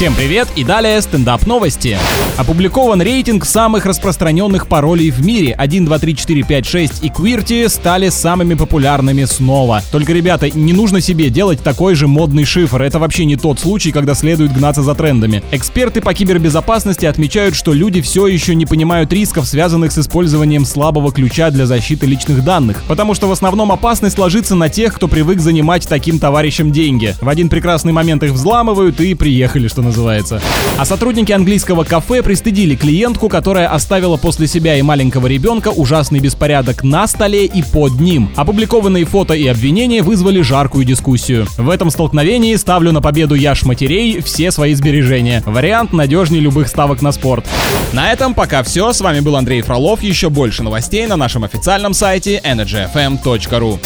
Всем привет и далее стендап новости. Опубликован рейтинг самых распространенных паролей в мире. 1, 2, 3, 4, 5, 6 и QWERTY стали самыми популярными снова. Только, ребята, не нужно себе делать такой же модный шифр. Это вообще не тот случай, когда следует гнаться за трендами. Эксперты по кибербезопасности отмечают, что люди все еще не понимают рисков, связанных с использованием слабого ключа для защиты личных данных. Потому что в основном опасность ложится на тех, кто привык занимать таким товарищам деньги. В один прекрасный момент их взламывают и приехали, что называется. А сотрудники английского кафе пристыдили клиентку, которая оставила после себя и маленького ребенка ужасный беспорядок на столе и под ним. Опубликованные фото и обвинения вызвали жаркую дискуссию. В этом столкновении ставлю на победу Яш матерей все свои сбережения. Вариант надежнее любых ставок на спорт. На этом пока все. С вами был Андрей Фролов. Еще больше новостей на нашем официальном сайте energyfm.ru.